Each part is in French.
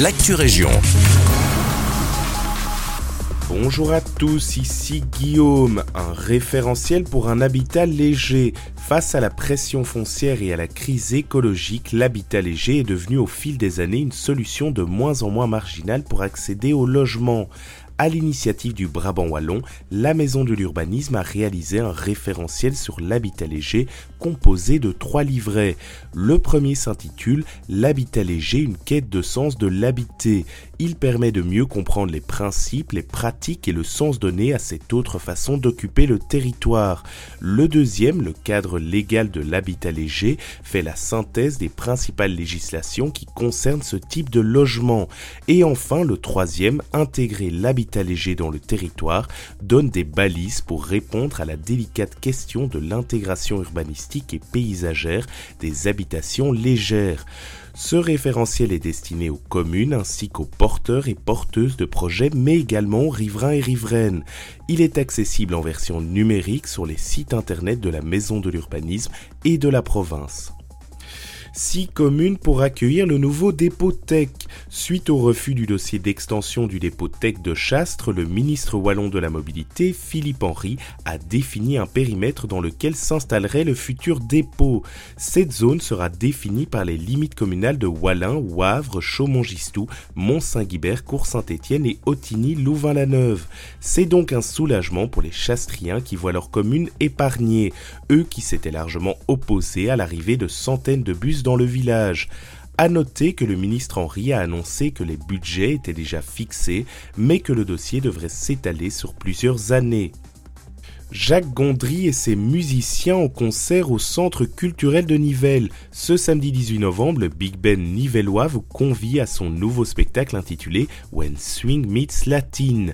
l'actu région. Bonjour à tous, ici Guillaume, un référentiel pour un habitat léger. Face à la pression foncière et à la crise écologique, l'habitat léger est devenu au fil des années une solution de moins en moins marginale pour accéder au logement. À l'initiative du Brabant Wallon, la Maison de l'Urbanisme a réalisé un référentiel sur l'habitat léger composé de trois livrets. Le premier s'intitule L'habitat léger, une quête de sens de l'habiter. Il permet de mieux comprendre les principes, les pratiques et le sens donné à cette autre façon d'occuper le territoire. Le deuxième, le cadre légal de l'habitat léger, fait la synthèse des principales législations qui concernent ce type de logement. Et enfin, le troisième, intégrer l'habitat léger dans le territoire donne des balises pour répondre à la délicate question de l'intégration urbanistique et paysagère des habitations légères. Ce référentiel est destiné aux communes ainsi qu'aux porteurs et porteuses de projets, mais également aux riverains et riveraines. Il est accessible en version numérique sur les sites internet de la Maison de l'Urbanisme et de la province six communes pour accueillir le nouveau dépôt tech. Suite au refus du dossier d'extension du dépôt tech de Chastre, le ministre wallon de la mobilité, Philippe Henry, a défini un périmètre dans lequel s'installerait le futur dépôt. Cette zone sera définie par les limites communales de Wallin, Wavre, Chaumont-Gistou, Mont-Saint-Guibert, Cour-Saint-Étienne et Ottigny-Louvain-la-Neuve. C'est donc un soulagement pour les chastriens qui voient leur commune épargnée, eux qui s'étaient largement opposés à l'arrivée de centaines de bus dans le village. À noter que le ministre Henry a annoncé que les budgets étaient déjà fixés, mais que le dossier devrait s'étaler sur plusieurs années. Jacques Gondry et ses musiciens en concert au Centre culturel de Nivelles. Ce samedi 18 novembre, le Big Ben nivellois vous convie à son nouveau spectacle intitulé When Swing Meets Latin.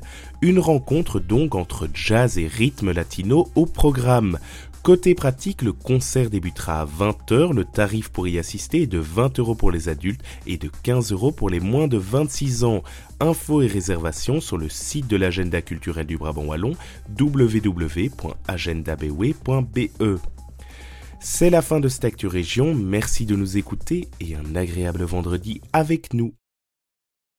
Une rencontre donc entre jazz et rythme latino au programme. Côté pratique, le concert débutera à 20h. Le tarif pour y assister est de 20 euros pour les adultes et de 15 euros pour les moins de 26 ans. Infos et réservations sur le site de l'agenda culturel du Brabant Wallon www.agendabewe.be. C'est la fin de cette Actu Région, merci de nous écouter et un agréable vendredi avec nous.